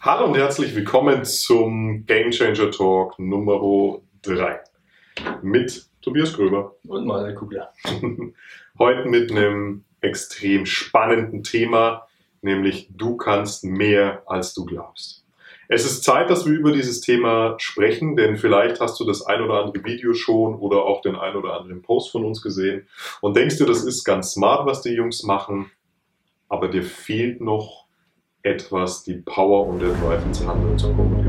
Hallo und herzlich willkommen zum Game Changer Talk Nummer 3 mit Tobias Gröber und Manuel Kugler. Heute mit einem extrem spannenden Thema, nämlich du kannst mehr als du glaubst. Es ist Zeit, dass wir über dieses Thema sprechen, denn vielleicht hast du das ein oder andere Video schon oder auch den ein oder anderen Post von uns gesehen und denkst dir, das ist ganz smart, was die Jungs machen, aber dir fehlt noch etwas die Power und der Drive ins Handeln zu kommen.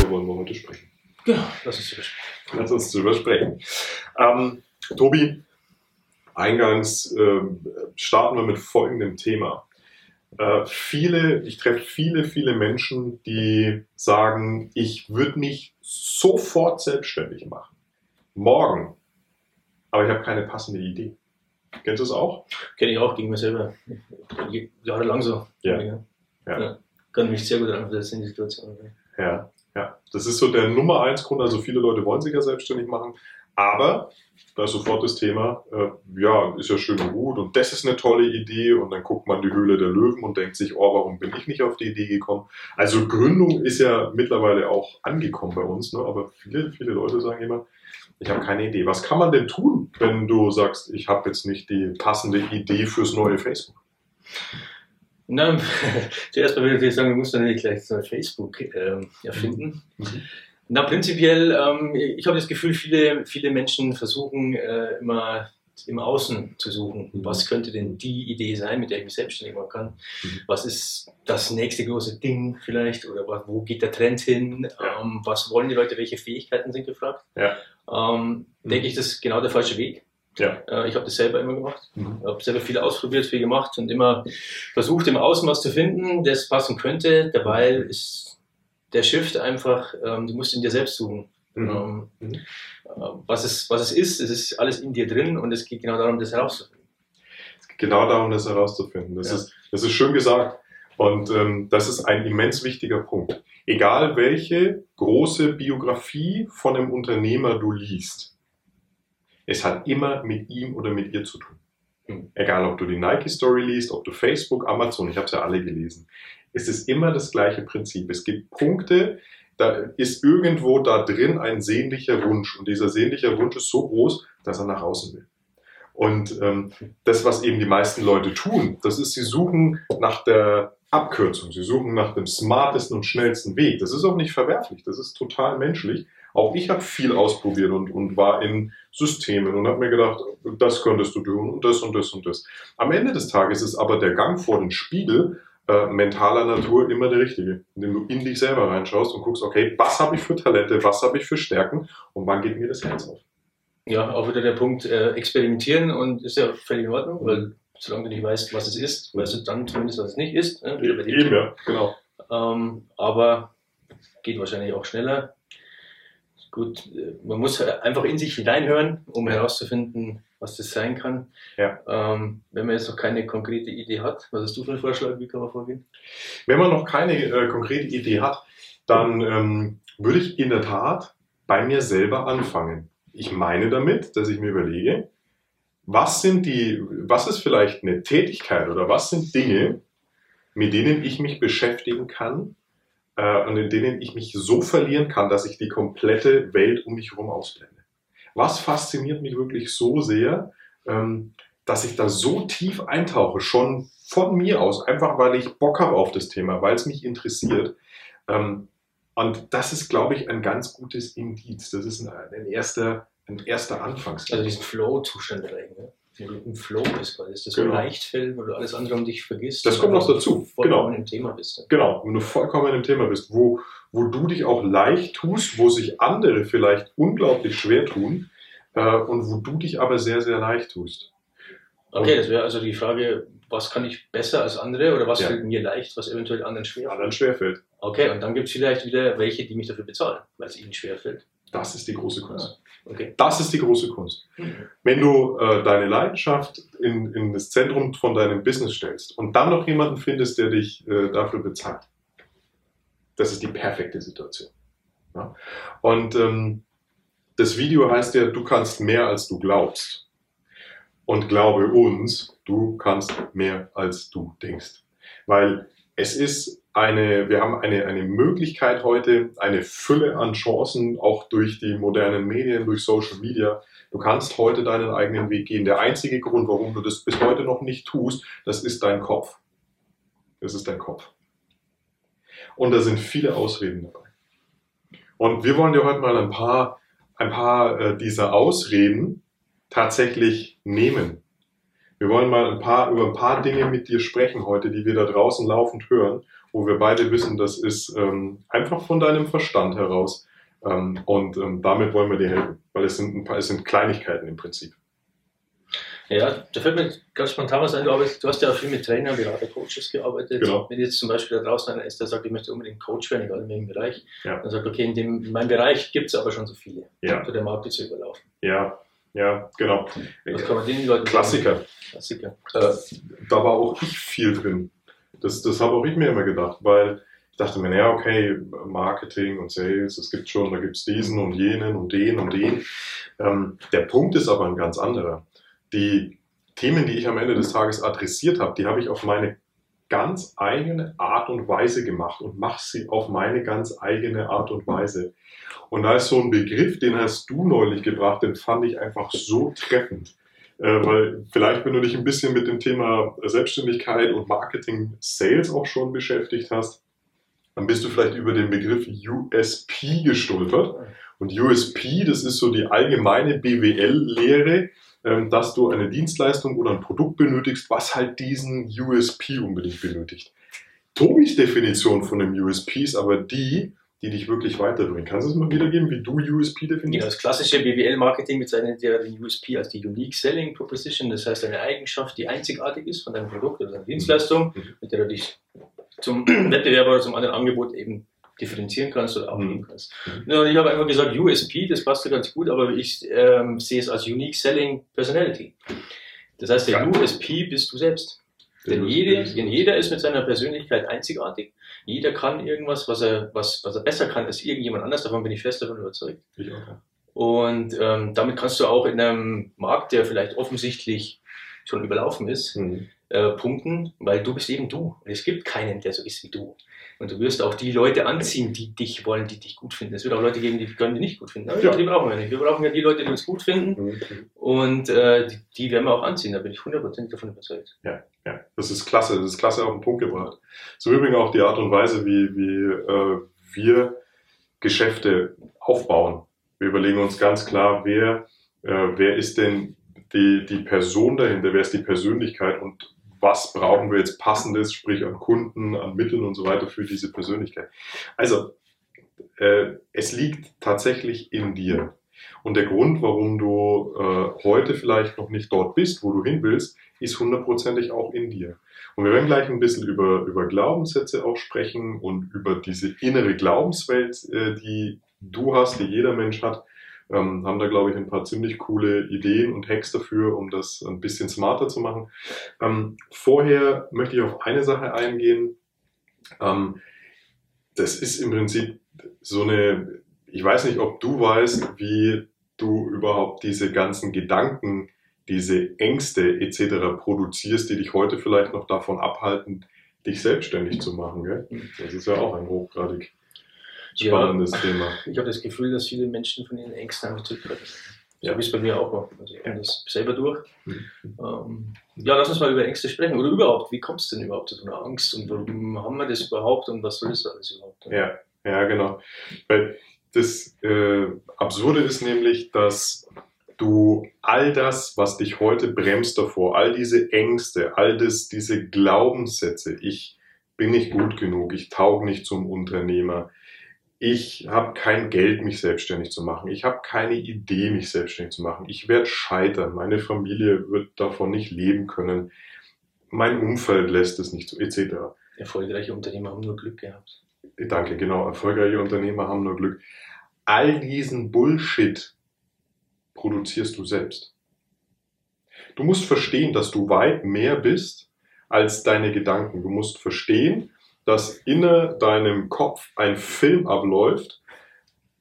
Darüber wollen wir heute sprechen. Genau, lass uns drüber sprechen. Lass uns drüber sprechen. Ähm, Tobi, eingangs äh, starten wir mit folgendem Thema. Äh, viele, ich treffe viele, viele Menschen, die sagen, ich würde mich sofort selbstständig machen. Morgen. Aber ich habe keine passende Idee. Kennst du das auch? Kenne ich auch, gegen mir selber. Jahrelang so. Ja. ja. ja. Kann mich sehr gut anversetzen in die Situation. Ja, ja. Das ist so der Nummer eins Grund. Also viele Leute wollen sich ja selbstständig machen. Aber da ist sofort das Thema, äh, ja, ist ja schön und gut und das ist eine tolle Idee und dann guckt man die Höhle der Löwen und denkt sich, oh, warum bin ich nicht auf die Idee gekommen? Also Gründung ist ja mittlerweile auch angekommen bei uns, ne? aber viele, viele Leute sagen immer, ich habe keine Idee. Was kann man denn tun, wenn du sagst, ich habe jetzt nicht die passende Idee fürs neue Facebook? Na, zuerst mal würde ich sagen, du musst dann nicht gleich so Facebook äh, erfinden. Mhm. Na, prinzipiell, ähm, ich habe das Gefühl, viele, viele Menschen versuchen äh, immer im Außen zu suchen. Mhm. Was könnte denn die Idee sein, mit der ich mich selbstständig machen kann? Mhm. Was ist das nächste große Ding vielleicht? Oder wo geht der Trend hin? Ja. Ähm, was wollen die Leute? Welche Fähigkeiten sind gefragt? Ja. Ähm, mhm. Denke ich, das ist genau der falsche Weg. Ja. Äh, ich habe das selber immer gemacht. Mhm. Ich habe selber viel ausprobiert, viel gemacht und immer versucht, im Außen was zu finden, das passen könnte. Dabei ist der Shift einfach, ähm, du musst in dir selbst suchen. Mhm. Ähm, mhm. Äh, was, es, was es ist, es ist alles in dir drin und es geht genau darum, das herauszufinden. Es geht genau darum, das herauszufinden. Das, ja. ist, das ist schön gesagt. Und ähm, das ist ein immens wichtiger Punkt. Egal welche große Biografie von einem Unternehmer du liest, es hat immer mit ihm oder mit ihr zu tun. Mhm. Egal, ob du die Nike Story liest, ob du Facebook, Amazon, ich habe es ja alle gelesen ist es immer das gleiche Prinzip. Es gibt Punkte, da ist irgendwo da drin ein sehnlicher Wunsch und dieser sehnliche Wunsch ist so groß, dass er nach außen will. Und ähm, das, was eben die meisten Leute tun, das ist, sie suchen nach der Abkürzung, sie suchen nach dem smartesten und schnellsten Weg. Das ist auch nicht verwerflich, das ist total menschlich. Auch ich habe viel ausprobiert und, und war in Systemen und habe mir gedacht, das könntest du tun und das und das und das. Am Ende des Tages ist aber der Gang vor den Spiegel äh, mentaler Natur immer der richtige, indem du in dich selber reinschaust und guckst, okay, was habe ich für Talente, was habe ich für Stärken und wann geht mir das Herz auf? Ja, auch wieder der Punkt äh, experimentieren und ist ja völlig in Ordnung, weil solange du nicht weißt, was es ist, weißt du dann zumindest, was es nicht ist. Ne? Eben, ja, genau. Ähm, aber geht wahrscheinlich auch schneller. Gut, äh, man muss einfach in sich hineinhören, um herauszufinden, was das sein kann. Ja. Ähm, wenn man jetzt noch keine konkrete Idee hat, was hast du für einen Vorschlag, wie kann man vorgehen? Wenn man noch keine äh, konkrete Idee hat, dann ähm, würde ich in der Tat bei mir selber anfangen. Ich meine damit, dass ich mir überlege, was sind die, was ist vielleicht eine Tätigkeit oder was sind Dinge, mit denen ich mich beschäftigen kann äh, und in denen ich mich so verlieren kann, dass ich die komplette Welt um mich herum ausblende was fasziniert mich wirklich so sehr, ähm, dass ich da so tief eintauche, schon von mir aus, einfach weil ich Bock habe auf das Thema, weil es mich interessiert. Ähm, und das ist, glaube ich, ein ganz gutes Indiz. Das ist ein, ein erster, ein erster Anfangs. Also diesen Flow-Zustand erreichen. Ne? Im Flow bist, weil es das genau. so leicht fällt, weil du alles andere um dich vergisst. Das kommt noch dazu. Genau. Wenn du im Thema bist. Ne? Genau, wenn du vollkommen im Thema bist, wo, wo du dich auch leicht tust, wo sich andere vielleicht unglaublich schwer tun äh, und wo du dich aber sehr, sehr leicht tust. Okay, das wäre also die Frage, was kann ich besser als andere oder was ja. fällt mir leicht, was eventuell anderen schwer fällt? Anderen schwer fällt. Okay, und dann gibt es vielleicht wieder welche, die mich dafür bezahlen, weil es ihnen schwer fällt. Das ist die große Kunst. Okay. Das ist die große Kunst. Wenn du äh, deine Leidenschaft in, in das Zentrum von deinem Business stellst und dann noch jemanden findest, der dich äh, dafür bezahlt, das ist die perfekte Situation. Ja? Und ähm, das Video heißt ja, du kannst mehr als du glaubst. Und glaube uns, du kannst mehr als du denkst. Weil es ist eine, wir haben eine, eine Möglichkeit heute, eine Fülle an Chancen, auch durch die modernen Medien, durch Social Media. Du kannst heute deinen eigenen Weg gehen. Der einzige Grund, warum du das bis heute noch nicht tust, das ist dein Kopf. Das ist dein Kopf. Und da sind viele Ausreden dabei. Und wir wollen dir heute mal ein paar, ein paar äh, dieser Ausreden tatsächlich nehmen. Wir wollen mal ein paar, über ein paar Dinge mit dir sprechen heute, die wir da draußen laufend hören, wo wir beide wissen, das ist ähm, einfach von deinem Verstand heraus. Ähm, und ähm, damit wollen wir dir helfen, weil es sind, ein paar, es sind Kleinigkeiten im Prinzip. Ja, da fällt mir ganz spontan was ein, du, du hast ja auch viel mit Trainern, Berater, Coaches gearbeitet. Genau. Wenn jetzt zum Beispiel da draußen einer ist, der sagt, ich möchte unbedingt Coach werden, egal in welchem Bereich, ja. dann sagt, okay, in, dem, in meinem Bereich gibt es aber schon so viele, ja. für den Markt zu überlaufen. Ja, ja, genau. Was kann man den Leuten Klassiker. Sagen? Klassiker. Äh, da war auch ich viel drin. Das, das habe auch ich mir immer gedacht, weil ich dachte mir, naja, okay, Marketing und Sales, es gibt schon, da gibt es diesen und jenen und den und den. Ähm, der Punkt ist aber ein ganz anderer die Themen, die ich am Ende des Tages adressiert habe, die habe ich auf meine ganz eigene Art und Weise gemacht und mache sie auf meine ganz eigene Art und Weise. Und da ist so ein Begriff, den hast du neulich gebracht, den fand ich einfach so treffend. Äh, weil vielleicht, wenn du dich ein bisschen mit dem Thema Selbstständigkeit und Marketing, Sales auch schon beschäftigt hast, dann bist du vielleicht über den Begriff USP gestolpert. Und USP, das ist so die allgemeine BWL-Lehre, dass du eine Dienstleistung oder ein Produkt benötigst, was halt diesen USP unbedingt benötigt. Tobis Definition von dem USP ist aber die, die dich wirklich weiterbringen. Kannst du es mal wiedergeben, wie du USP definierst? Ja, das klassische BWL-Marketing bezeichnet ja den USP als die Unique Selling Proposition, das heißt eine Eigenschaft, die einzigartig ist von deinem Produkt oder deiner Dienstleistung, mhm. mit der du dich zum Wettbewerber oder zum anderen Angebot eben differenzieren kannst oder abnehmen mhm. kannst. Ja, ich habe einfach gesagt, USP, das passt ja ganz gut, aber ich ähm, sehe es als Unique Selling Personality. Das heißt, der ja. USP bist du selbst. Denn, jede, denn jeder ist mit seiner Persönlichkeit einzigartig. Jeder kann irgendwas, was er, was, was er besser kann als irgendjemand anders. Davon bin ich fest davon überzeugt. Ich auch. Und ähm, damit kannst du auch in einem Markt, der vielleicht offensichtlich schon überlaufen ist, mhm. äh, punkten, weil du bist eben du. Und es gibt keinen, der so ist wie du. Und du wirst auch die Leute anziehen, die dich wollen, die dich gut finden. Es wird auch Leute geben, die können die nicht gut finden. Aber ja. die brauchen wir nicht. Wir brauchen ja die Leute, die uns gut finden. Mhm. Und äh, die, die, werden wir auch anziehen. Da bin ich hundertprozentig davon überzeugt. Ja, ja, das ist klasse. Das ist klasse auf den Punkt gebracht. So übrigens auch die Art und Weise, wie, wie äh, wir Geschäfte aufbauen. Wir überlegen uns ganz klar, wer, äh, wer ist denn die, die Person dahinter, wer ist die Persönlichkeit und was brauchen wir jetzt passendes, sprich an Kunden, an Mitteln und so weiter für diese Persönlichkeit. Also, äh, es liegt tatsächlich in dir. Und der Grund, warum du äh, heute vielleicht noch nicht dort bist, wo du hin willst, ist hundertprozentig auch in dir. Und wir werden gleich ein bisschen über, über Glaubenssätze auch sprechen und über diese innere Glaubenswelt, äh, die du hast, die jeder Mensch hat ähm, haben da, glaube ich, ein paar ziemlich coole Ideen und Hacks dafür, um das ein bisschen smarter zu machen. Ähm, vorher möchte ich auf eine Sache eingehen. Ähm, das ist im Prinzip so eine, ich weiß nicht, ob du weißt, wie du überhaupt diese ganzen Gedanken, diese Ängste etc. produzierst, die dich heute vielleicht noch davon abhalten, dich selbstständig zu machen. Gell? Das ist ja auch ein hochgradig spannendes ja, Thema. Ich habe das Gefühl, dass viele Menschen von ihren Ängsten einfach zurückhalten. Ja. So wie es bei mir auch war. Also ich bin das selber durch. Mhm. Ähm, ja, lass uns mal über Ängste sprechen. Oder überhaupt, wie kommt es denn überhaupt zu einer Angst und warum haben wir das überhaupt und was soll das alles überhaupt? Ja, ja genau. Weil das äh, Absurde ist nämlich, dass du all das, was dich heute bremst davor, all diese Ängste, all das, diese Glaubenssätze, ich bin nicht gut genug, ich tauge nicht zum Unternehmer, ich habe kein Geld, mich selbstständig zu machen. Ich habe keine Idee, mich selbstständig zu machen. Ich werde scheitern. Meine Familie wird davon nicht leben können. Mein Umfeld lässt es nicht so, etc. Erfolgreiche Unternehmer haben nur Glück gehabt. Danke, genau. Erfolgreiche Unternehmer haben nur Glück. All diesen Bullshit produzierst du selbst. Du musst verstehen, dass du weit mehr bist als deine Gedanken. Du musst verstehen, dass in deinem Kopf ein Film abläuft,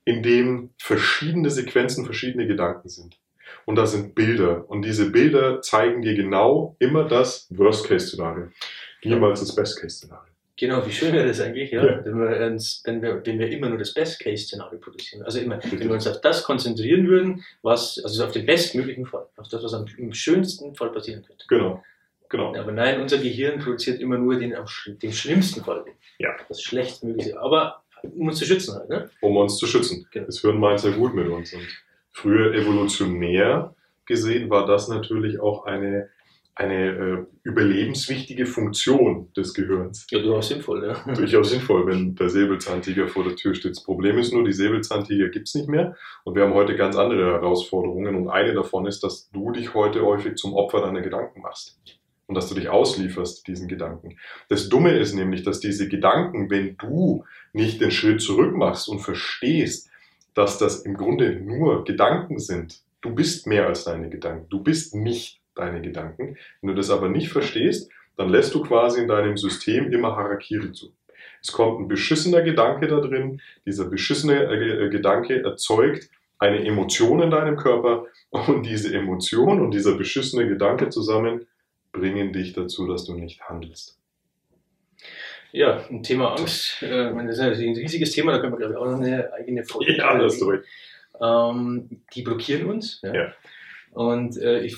in dem verschiedene Sequenzen, verschiedene Gedanken sind. Und da sind Bilder. Und diese Bilder zeigen dir genau immer das Worst-Case-Szenario. Niemals das Best-Case-Szenario. Genau, wie schön wäre das eigentlich, ja, ja. Wenn, wir uns, wenn, wir, wenn wir immer nur das Best-Case-Szenario produzieren. Also immer, wenn wir uns auf das konzentrieren würden, was, also auf den bestmöglichen Fall, auf das, was am, schönsten Fall passieren könnte. Genau. Genau. Aber nein, unser Gehirn produziert immer nur den, den schlimmsten Fall. Ja. Das schlechtmögliche. Aber um uns zu schützen halt, ne? Um uns zu schützen. Genau. Das Hirn meint sehr gut mit uns. Und früher evolutionär gesehen war das natürlich auch eine eine äh, überlebenswichtige Funktion des Gehirns. Ja, durchaus sinnvoll, ja. Durchaus sinnvoll, wenn der Säbelzahntiger vor der Tür steht. Das Problem ist nur, die Säbelzahntiger gibt es nicht mehr und wir haben heute ganz andere Herausforderungen und eine davon ist, dass du dich heute häufig zum Opfer deiner Gedanken machst und dass du dich auslieferst diesen Gedanken. Das Dumme ist nämlich, dass diese Gedanken, wenn du nicht den Schritt zurück machst und verstehst, dass das im Grunde nur Gedanken sind, du bist mehr als deine Gedanken, du bist nicht deine Gedanken. Wenn du das aber nicht verstehst, dann lässt du quasi in deinem System immer Harakiri zu. Es kommt ein beschissener Gedanke da drin. Dieser beschissene äh, Gedanke erzeugt eine Emotion in deinem Körper und diese Emotion und dieser beschissene Gedanke zusammen bringen dich dazu, dass du nicht handelst. Ja, ein Thema Angst, äh, das ist ein riesiges Thema, da können wir glaube ich auch noch eine eigene Folge Ja, das ist ähm, Die blockieren uns. Ja. ja. Und äh, ich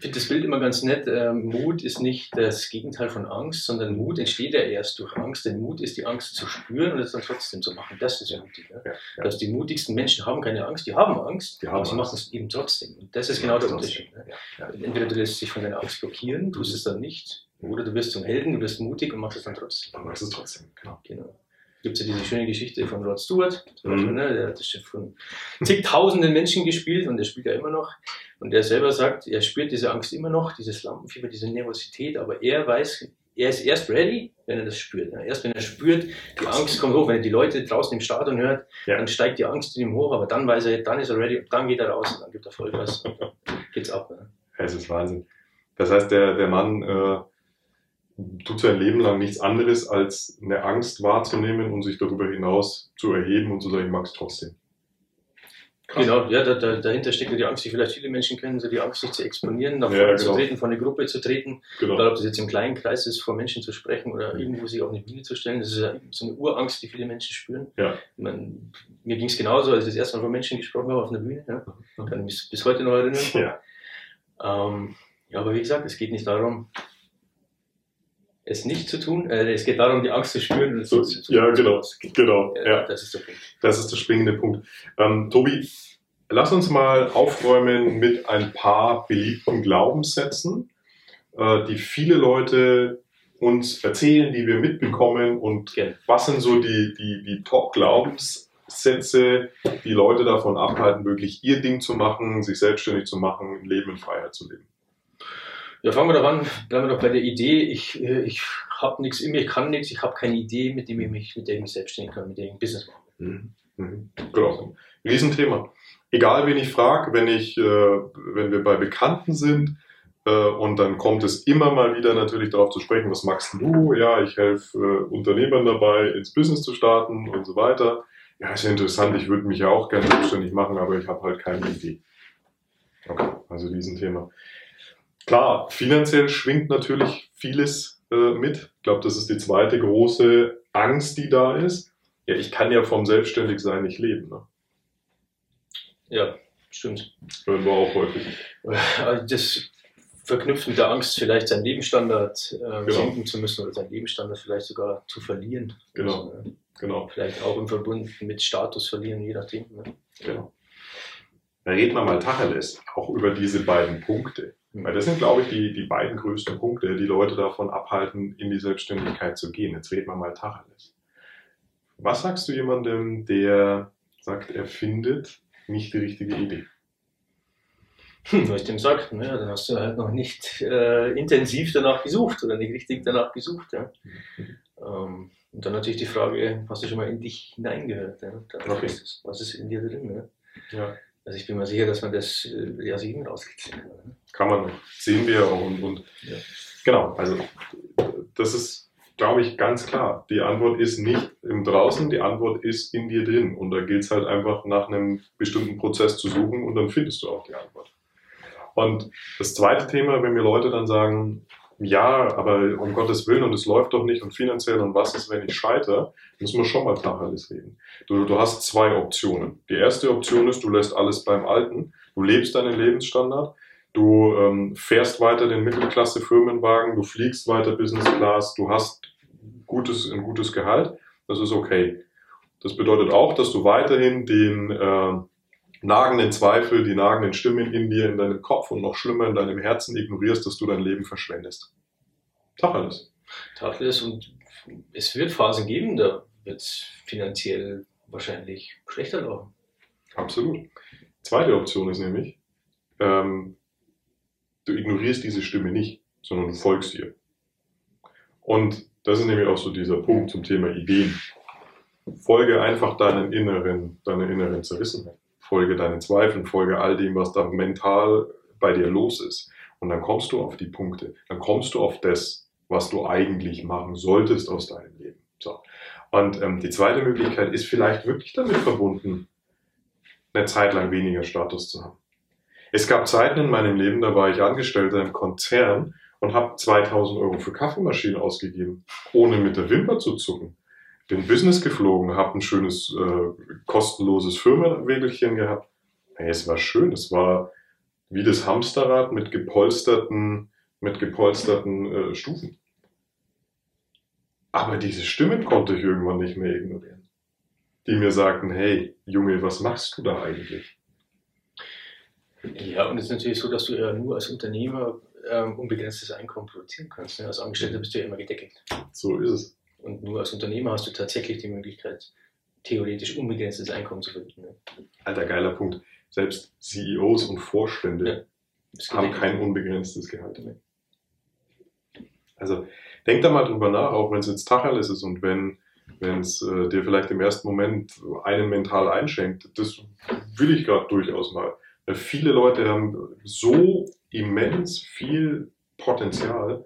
finde das Bild immer ganz nett. Ähm, Mut ist nicht das Gegenteil von Angst, sondern Mut entsteht ja erst durch Angst. Denn Mut ist die Angst zu spüren und es dann trotzdem zu machen. Das ist mutig. Ja? Ja, ja. Dass die mutigsten Menschen haben keine Angst, die haben Angst, die haben aber sie machen es eben trotzdem. Und das ist genau der Unterschied. Ne? Entweder du lässt dich von deiner Angst blockieren, tust es dann nicht, oder du wirst zum Helden, du wirst mutig und machst es dann trotzdem. Dann machst es trotzdem, genau. genau gibt es ja diese schöne Geschichte von Rod Stewart, mhm. ne, der hat das schon von zigtausenden Menschen gespielt und der spielt ja immer noch. Und er selber sagt, er spürt diese Angst immer noch, dieses Lampenfieber, diese Nervosität, aber er weiß, er ist erst ready, wenn er das spürt. Erst wenn er spürt, die Angst kommt hoch, wenn er die Leute draußen im Stadion hört, ja. dann steigt die Angst in ihm hoch, aber dann weiß er, dann ist er ready, dann geht er raus und dann gibt er Vollgas und dann geht's ab. Ne? Es ist Wahnsinn. Das heißt, der, der Mann äh, tut sein Leben lang nichts anderes, als eine Angst wahrzunehmen und sich darüber hinaus zu erheben und zu sagen, ich mag es trotzdem. Krass. Genau, ja, da, da, dahinter steckt die Angst, die vielleicht viele Menschen kennen, so die Angst, sich zu exponieren, nach vorne ja, genau. zu treten, vor eine Gruppe zu treten. Genau. Egal, ob das jetzt im kleinen Kreis ist, vor Menschen zu sprechen oder irgendwo sich auf eine Bühne zu stellen. Das ist ja so eine Urangst, die viele Menschen spüren. Ja. Ich mein, mir ging es genauso, als ich das erste Mal vor Menschen gesprochen habe auf einer Bühne. Ja. Kann mich bis heute noch erinnern. Ja. Ähm, ja, aber wie gesagt, es geht nicht darum, es nicht zu tun. Äh, es geht darum, die Angst zu spüren. Und so, zu ja, genau. genau ja. Das ist der Punkt. Das ist der springende Punkt. Ähm, Tobi, lass uns mal aufräumen mit ein paar beliebten Glaubenssätzen, äh, die viele Leute uns erzählen, die wir mitbekommen. Und okay. was sind so die, die, die Top-Glaubenssätze, die Leute davon abhalten, wirklich ihr Ding zu machen, sich selbstständig zu machen, ein Leben in Freiheit zu leben? Ja, fangen wir doch an, bleiben wir doch bei der Idee. Ich, äh, ich habe nichts in mir, ich kann nichts, ich habe keine Idee, mit, dem ich mich, mit der ich mich selbstständig kann, mit der ich ein Business mache. Mhm. Mhm. Genau. Riesenthema. Egal, wen ich frage, wenn, ich, äh, wenn wir bei Bekannten sind, äh, und dann kommt es immer mal wieder natürlich darauf zu sprechen, was magst du? Ja, ich helfe äh, Unternehmern dabei, ins Business zu starten und so weiter. Ja, ist ja interessant, ich würde mich ja auch gerne selbstständig machen, aber ich habe halt keine Idee. Okay, also Riesenthema. Klar, finanziell schwingt natürlich vieles äh, mit. Ich glaube, das ist die zweite große Angst, die da ist. Ja, ich kann ja vom Selbstständigsein nicht leben. Ne? Ja, stimmt. Hören wir auch häufig. Äh, das verknüpft mit der Angst, vielleicht seinen Lebensstandard äh, genau. senken zu müssen oder seinen Lebensstandard vielleicht sogar zu verlieren. Genau. Also, genau. Vielleicht auch im Verbund mit Status verlieren, je nachdem. Ne? Genau. Da reden wir mal Tacheles, auch über diese beiden Punkte. Weil das sind, glaube ich, die, die beiden größten Punkte, die Leute davon abhalten, in die Selbstständigkeit zu gehen. Jetzt reden wir mal Tacheles. Was sagst du jemandem, der sagt, er findet nicht die richtige Idee? Hm, was ich dem sage, naja, dann hast du halt noch nicht äh, intensiv danach gesucht oder nicht richtig danach gesucht. Ja. Ähm, und dann natürlich die Frage, hast du schon mal in dich hineingehört? Ja? Okay. Ist was ist in dir drin? Ja? ja. Also ich bin mir sicher, dass man das äh, ja sieben kann. Ne? Kann man, sehen wir auch. Und, und ja. genau, also das ist glaube ich, ganz klar. Die Antwort ist nicht im Draußen, die Antwort ist in dir drin. Und da gilt es halt einfach nach einem bestimmten Prozess zu suchen und dann findest du auch die Antwort. Und das zweite Thema, wenn mir Leute dann sagen, ja, aber um Gottes Willen und es läuft doch nicht und finanziell und was ist, wenn ich scheitere, müssen wir schon mal Tacheles reden. Du, du hast zwei Optionen. Die erste Option ist, du lässt alles beim Alten, du lebst deinen Lebensstandard, du ähm, fährst weiter den Mittelklasse-Firmenwagen, du fliegst weiter Business Class, du hast gutes, ein gutes Gehalt, das ist okay. Das bedeutet auch, dass du weiterhin den äh, nagenden Zweifel, die nagenden Stimmen in dir, in deinem Kopf und noch schlimmer in deinem Herzen ignorierst, dass du dein Leben verschwendest. Tacheles. Tacheles und es wird Phasen geben, da wird es finanziell wahrscheinlich schlechter laufen. Absolut. Zweite Option ist nämlich, ähm, du ignorierst diese Stimme nicht, sondern du folgst ihr. Und das ist nämlich auch so dieser Punkt zum Thema Ideen. Folge einfach deinen inneren, deiner inneren Zerrissenheit folge deinen Zweifeln, folge all dem, was da mental bei dir los ist. Und dann kommst du auf die Punkte, dann kommst du auf das, was du eigentlich machen solltest aus deinem Leben. So. Und ähm, die zweite Möglichkeit ist vielleicht wirklich damit verbunden, eine Zeit lang weniger Status zu haben. Es gab Zeiten in meinem Leben, da war ich Angestellter im Konzern und habe 2000 Euro für Kaffeemaschinen ausgegeben, ohne mit der Wimper zu zucken bin Business geflogen, habe ein schönes äh, kostenloses Firmenwägelchen gehabt. Hey, es war schön, es war wie das Hamsterrad mit gepolsterten, mit gepolsterten äh, Stufen. Aber diese Stimmen konnte ich irgendwann nicht mehr ignorieren. Die mir sagten, hey, Junge, was machst du da eigentlich? Ja, und es ist natürlich so, dass du ja nur als Unternehmer ähm, unbegrenztes Einkommen produzieren kannst. Ne? Als Angestellter bist du ja immer gedeckelt. So ist es. Und nur als Unternehmer hast du tatsächlich die Möglichkeit, theoretisch unbegrenztes Einkommen zu verdienen. Alter, geiler Punkt. Selbst CEOs und Vorstände ja, haben kein unbegrenztes Gehalt. Ja. Also denk da mal drüber nach, auch wenn es jetzt Tacheles ist und wenn es äh, dir vielleicht im ersten Moment einen mental einschenkt. Das will ich gerade durchaus mal. Weil viele Leute haben so immens viel Potenzial,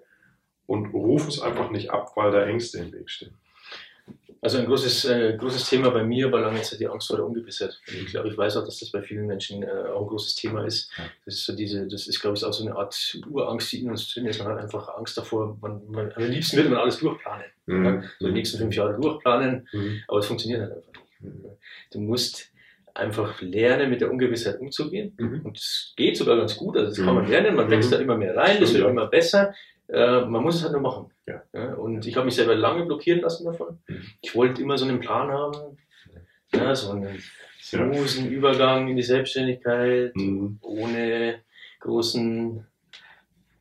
und rufen es einfach nicht ab, weil da Ängste im Weg stehen. Also ein großes, äh, großes Thema bei mir war lange Zeit die Angst vor der Ungewissheit. Und ich glaube, ich weiß auch, dass das bei vielen Menschen äh, auch ein großes Thema ist. Das ist so diese, das ist, glaube ich, auch so eine Art Urangst, die in uns drin ist. Man hat einfach Angst davor, man, man, am liebsten würde man alles durchplanen. Mhm. Ja? So die nächsten fünf Jahre durchplanen, mhm. aber es funktioniert halt einfach nicht. Mhm. Du musst einfach lernen, mit der Ungewissheit umzugehen. Mhm. Und es geht sogar ganz gut. Also das kann man mhm. lernen, man wächst mhm. da immer mehr rein, das wird ja. immer besser. Äh, man muss es halt nur machen. Ja. Ja, und ich habe mich selber lange blockieren lassen davon. Mhm. Ich wollte immer so einen Plan haben, ja, so einen smoothen Übergang in die Selbstständigkeit, mhm. ohne großen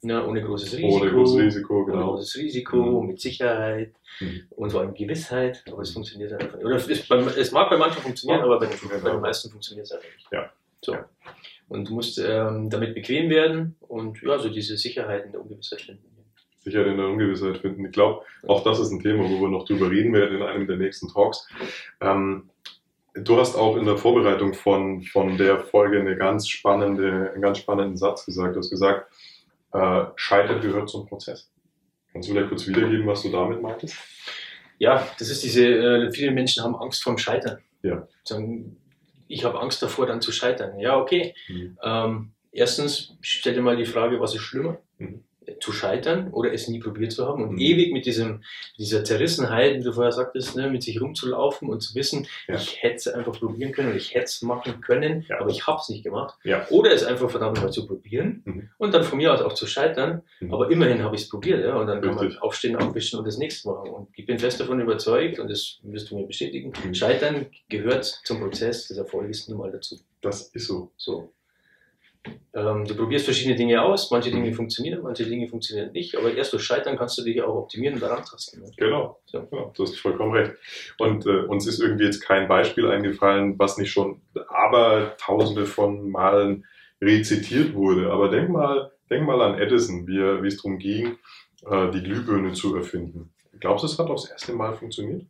ja, ohne großes Risiko. Ohne großes Risiko, genau. Ohne großes Risiko, mhm. mit Sicherheit mhm. und vor allem Gewissheit. Aber es funktioniert halt einfach nicht. Oder es, beim, es mag bei manchen funktionieren, aber bei den, genau. bei den meisten funktioniert es einfach nicht. Ja. So. Ja. Und du musst ähm, damit bequem werden und ja, so diese Sicherheit in der Ungewissheit finden. Sicherheit in der Ungewissheit finden. Ich glaube, auch das ist ein Thema, wo wir noch drüber reden werden in einem der nächsten Talks. Ähm, du hast auch in der Vorbereitung von, von der Folge eine ganz spannende, einen ganz spannenden Satz gesagt. Du hast gesagt, äh, Scheitern gehört zum Prozess. Kannst du vielleicht kurz wiedergeben, was du damit meintest? Ja, das ist diese, äh, viele Menschen haben Angst vorm Scheitern. Ja. Sagen, ich habe Angst davor, dann zu scheitern. Ja, okay. Mhm. Ähm, erstens, stell dir mal die Frage, was ist schlimmer? Mhm zu scheitern oder es nie probiert zu haben und mhm. ewig mit diesem, dieser Zerrissenheit, wie du vorher sagtest, ne, mit sich rumzulaufen und zu wissen, ja. ich hätte es einfach probieren können und ich hätte es machen können, ja. aber ich habe es nicht gemacht. Ja. Oder es einfach verdammt mal zu probieren mhm. und dann von mir aus auch zu scheitern, mhm. aber immerhin habe ich es probiert ja, und dann Richtig. kann man aufstehen, aufwischen und das nächste machen. Und ich bin fest davon überzeugt und das wirst du mir bestätigen, mhm. Scheitern gehört zum Prozess des Erfolges nun mal dazu. Das ist so. So. Ähm, du probierst verschiedene Dinge aus, manche Dinge mhm. funktionieren, manche Dinge funktionieren nicht, aber erst durch Scheitern kannst du dich auch optimieren und daran tasten. Ne? Genau, so. genau, du hast vollkommen recht. Und äh, uns ist irgendwie jetzt kein Beispiel eingefallen, was nicht schon aber tausende von Malen rezitiert wurde. Aber denk mal, denk mal an Edison, wie, es darum ging, äh, die Glühbirne zu erfinden. Glaubst du, es hat auch das erste Mal funktioniert?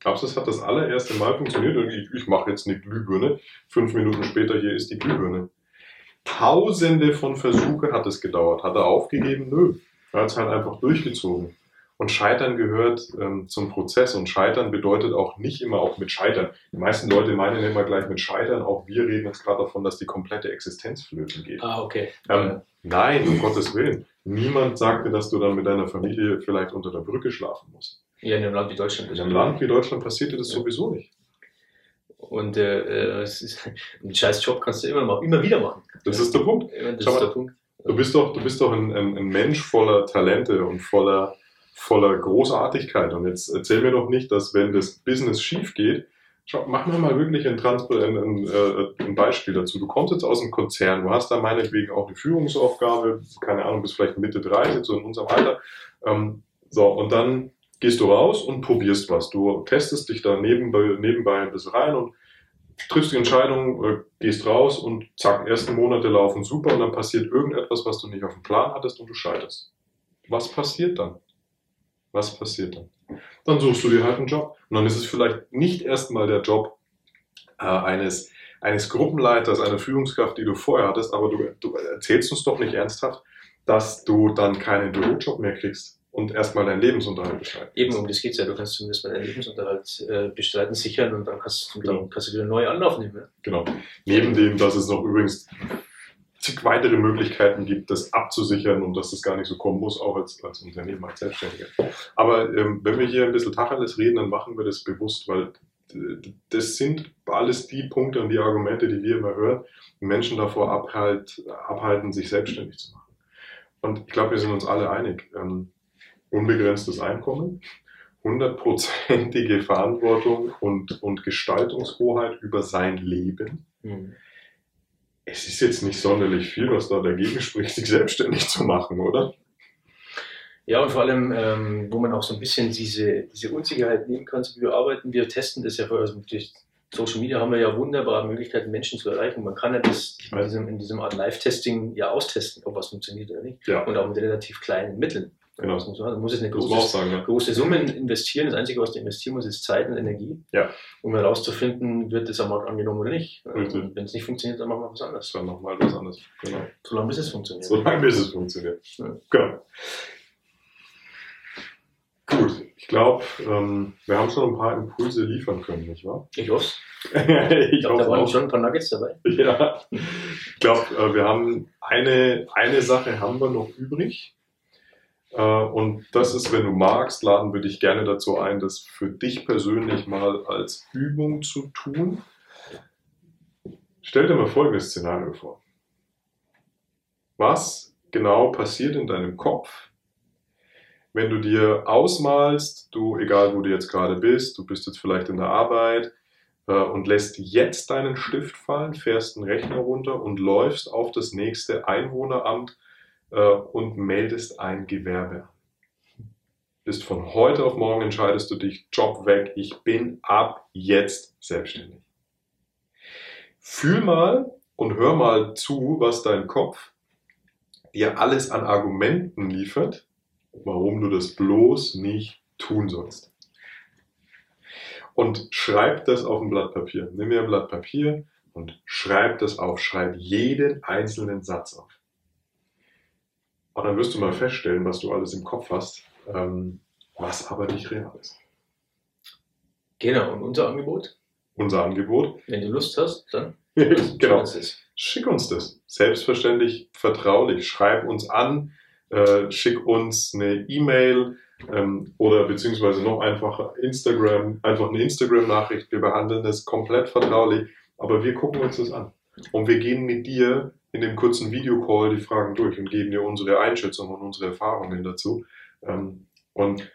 Glaubst du, es hat das allererste Mal funktioniert? Ich, ich mache jetzt eine Glühbirne. Fünf Minuten später hier ist die Glühbirne. Tausende von Versuchen hat es gedauert. Hat er aufgegeben? Nö. Er hat es halt einfach durchgezogen. Und Scheitern gehört ähm, zum Prozess und Scheitern bedeutet auch nicht immer auch mit Scheitern. Die meisten Leute meinen immer gleich mit Scheitern, auch wir reden jetzt gerade davon, dass die komplette Existenz flöten geht. Ah, okay. Ähm, nein, um Gottes Willen. Niemand sagte, dass du dann mit deiner Familie vielleicht unter der Brücke schlafen musst. Ja, in einem Land wie Deutschland. In einem Land wie Deutschland passierte das Ja. sowieso nicht. Und äh, es ist, einen scheiß Job kannst du immer, mal, immer wieder machen. Das ist der Punkt. Das Schau ist mal. der Punkt. Du bist doch, du bist doch ein, ein, ein Mensch voller Talente und voller, voller Großartigkeit. Und jetzt erzähl mir doch nicht, dass wenn das Business schief geht, schau, mach mir mal wirklich ein, ein, äh, ein Beispiel dazu. Du kommst jetzt aus einem Konzern, du hast da meinetwegen auch eine Führungsaufgabe, keine Ahnung, bist vielleicht Mitte 30, so in unserem Alter. Ähm, so, und dann gehst du raus und probierst was. Du testest dich da nebenbei, nebenbei ein bisschen rein und triffst die Entscheidung, äh, gehst raus und zack, ersten Monate laufen super und dann passiert irgendetwas, was du nicht auf dem Plan hattest und du scheiterst. Was passiert dann? Was passiert dann? Dann suchst du dir halt einen Job. Und dann ist es vielleicht nicht erstmal der Job äh, eines, eines Gruppenleiters, einer Führungskraft, die du vorher hattest, aber du, du erzählst uns doch nicht ernsthaft, dass du dann keinen Bürojob mehr kriegst und erstmal deinen Lebensunterhalt bestreiten. Eben, um das geht es ja. Du kannst zumindest mal deinen Lebensunterhalt äh, bestreiten, sichern und dann kannst, und Genau. dann kannst du wieder einen neuen Anlauf nehmen. Ja? Genau. Neben dem, dass es noch übrigens zig weitere Möglichkeiten gibt, das abzusichern und dass das gar nicht so kommen muss, auch als, als Unternehmen, als Selbstständiger. Aber ähm, wenn wir hier ein bisschen Tacheles reden, dann machen wir das bewusst, weil das sind alles die Punkte und die Argumente, die wir immer hören, die Menschen davor abhalt, abhalten, sich selbstständig zu machen. Und ich glaube, wir sind uns alle einig. Ähm, unbegrenztes Einkommen, hundertprozentige Verantwortung und, und Gestaltungshoheit über sein Leben. Hm. Es ist jetzt nicht sonderlich viel, was da dagegen spricht, sich selbstständig zu machen, oder? Ja, und vor allem, ähm, wo man auch so ein bisschen diese, diese Unsicherheit nehmen kann, so wie wir arbeiten. Wir testen das ja vor, also durch Social Media haben wir ja wunderbare Möglichkeiten, Menschen zu erreichen. Man kann ja das in diesem, in diesem Art Live-Testing ja austesten, ob was funktioniert oder nicht. Ja. Und auch mit relativ kleinen Mitteln. Genau. Das muss man, muss jetzt eine Muss große, sagen, ja. große Summen investieren. Das Einzige, was du investieren musst, ist Zeit und Energie. Ja. Um herauszufinden, wird das am Markt angenommen oder nicht. Richtig. Und wenn es nicht funktioniert, dann machen wir was anderes. dann nochmal was anderes. Genau. Solange bis es funktioniert. Solange bis es funktioniert. Ja. Genau. Gut, ich glaube, ähm, wir haben schon ein paar Impulse liefern können, nicht wahr? Ich hoffe ich glaube, da waren auch. schon ein paar Nuggets dabei. Ja, ich glaube, äh, wir haben eine, eine Sache haben wir noch übrig. Äh, Und das ist, wenn du magst, laden wir dich gerne dazu ein, das für dich persönlich mal als Übung zu tun. Stell dir mal folgendes Szenario vor. Was genau passiert in deinem Kopf, wenn du dir ausmalst, du, egal wo du jetzt gerade bist, du bist jetzt vielleicht in der Arbeit, äh, und lässt jetzt deinen Stift fallen, fährst einen Rechner runter und läufst auf das nächste Einwohneramt äh, und meldest ein Gewerbe. Bist von heute auf morgen entscheidest du dich, Job weg, ich bin ab jetzt selbstständig. Fühl mal und hör mal zu, was dein Kopf dir alles an Argumenten liefert, warum du das bloß nicht tun sollst und schreib das auf ein Blatt Papier. Nimm mir ein Blatt Papier und schreib das auf. Schreib jeden einzelnen Satz auf. Und dann wirst du mal feststellen, was du alles im Kopf hast, ähm, was aber nicht real ist. Genau, und unser Angebot, Unser Angebot, wenn du Lust hast, dann genau, schick uns das. Selbstverständlich vertraulich. Schreib uns an, äh, schick uns eine E-Mail ähm, oder beziehungsweise noch einfacher Instagram, einfach eine Instagram-Nachricht. Wir behandeln das komplett vertraulich, aber wir gucken uns das an. Und wir gehen mit dir in dem kurzen Videocall die Fragen durch und geben dir unsere Einschätzung und unsere Erfahrungen dazu. Ähm, und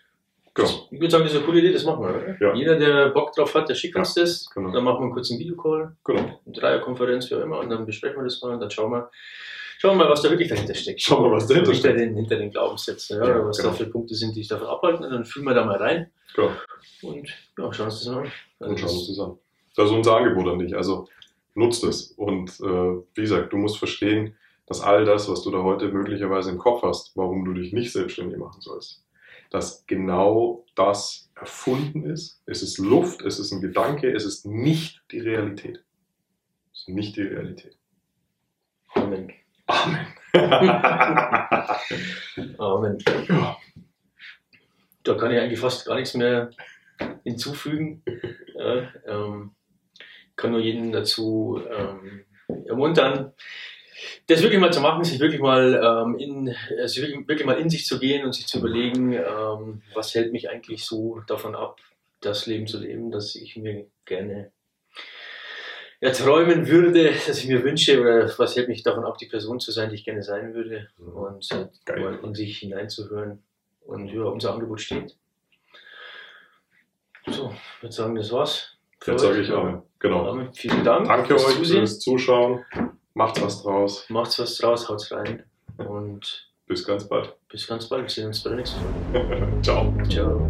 genau, Ich würde sagen, das ist eine coole Idee, das machen wir. Ja. Jeder, der Bock drauf hat, der schickt uns das. genau, Dann machen wir einen kurzen Videocall, genau. eine Dreierkonferenz, wie auch immer, und dann besprechen wir das mal und dann schauen wir, schauen wir mal, was da wirklich dahinter steckt. Schauen wir, was dahinter Hinter steckt. den, hinter den Glaubenssätzen, ja, Ja, was genau. da für Punkte sind, die dich davon abhalten. Und dann fühlen wir da mal rein Genau. und ja, schauen uns das mal an. Also und schauen uns das- das an. Das ist unser Angebot an dich. Also nutzt es. Und äh, wie gesagt, du musst verstehen, dass all das, was du da heute möglicherweise im Kopf hast, warum du dich nicht selbstständig machen sollst, dass genau das erfunden ist. Es ist Luft, es ist ein Gedanke, es ist nicht die Realität. Es ist nicht die Realität. Amen. Amen. Amen. ja. da kann ich eigentlich fast gar nichts mehr hinzufügen. Ja, ähm, kann nur jeden dazu ähm, ermuntern, das wirklich mal zu machen, sich wirklich mal, ähm, in, also wirklich, mal in sich zu gehen und sich zu überlegen, ähm, was hält mich eigentlich so davon ab, das Leben zu leben, das ich mir gerne erträumen würde, das ich mir wünsche, oder was hält mich davon ab, die Person zu sein, die ich gerne sein würde, mhm. und äh, in sich hineinzuhören. Und ja, unser Angebot steht. So, ich würde sagen, das war's. Jetzt sage ich auch. Genau. Damit vielen Dank. Danke euch fürs Zuschauen. Macht's was draus. Macht's was draus, haut's rein. Und bis ganz bald. Bis ganz bald. Wir sehen uns bei der nächsten Folge. Ciao. Ciao.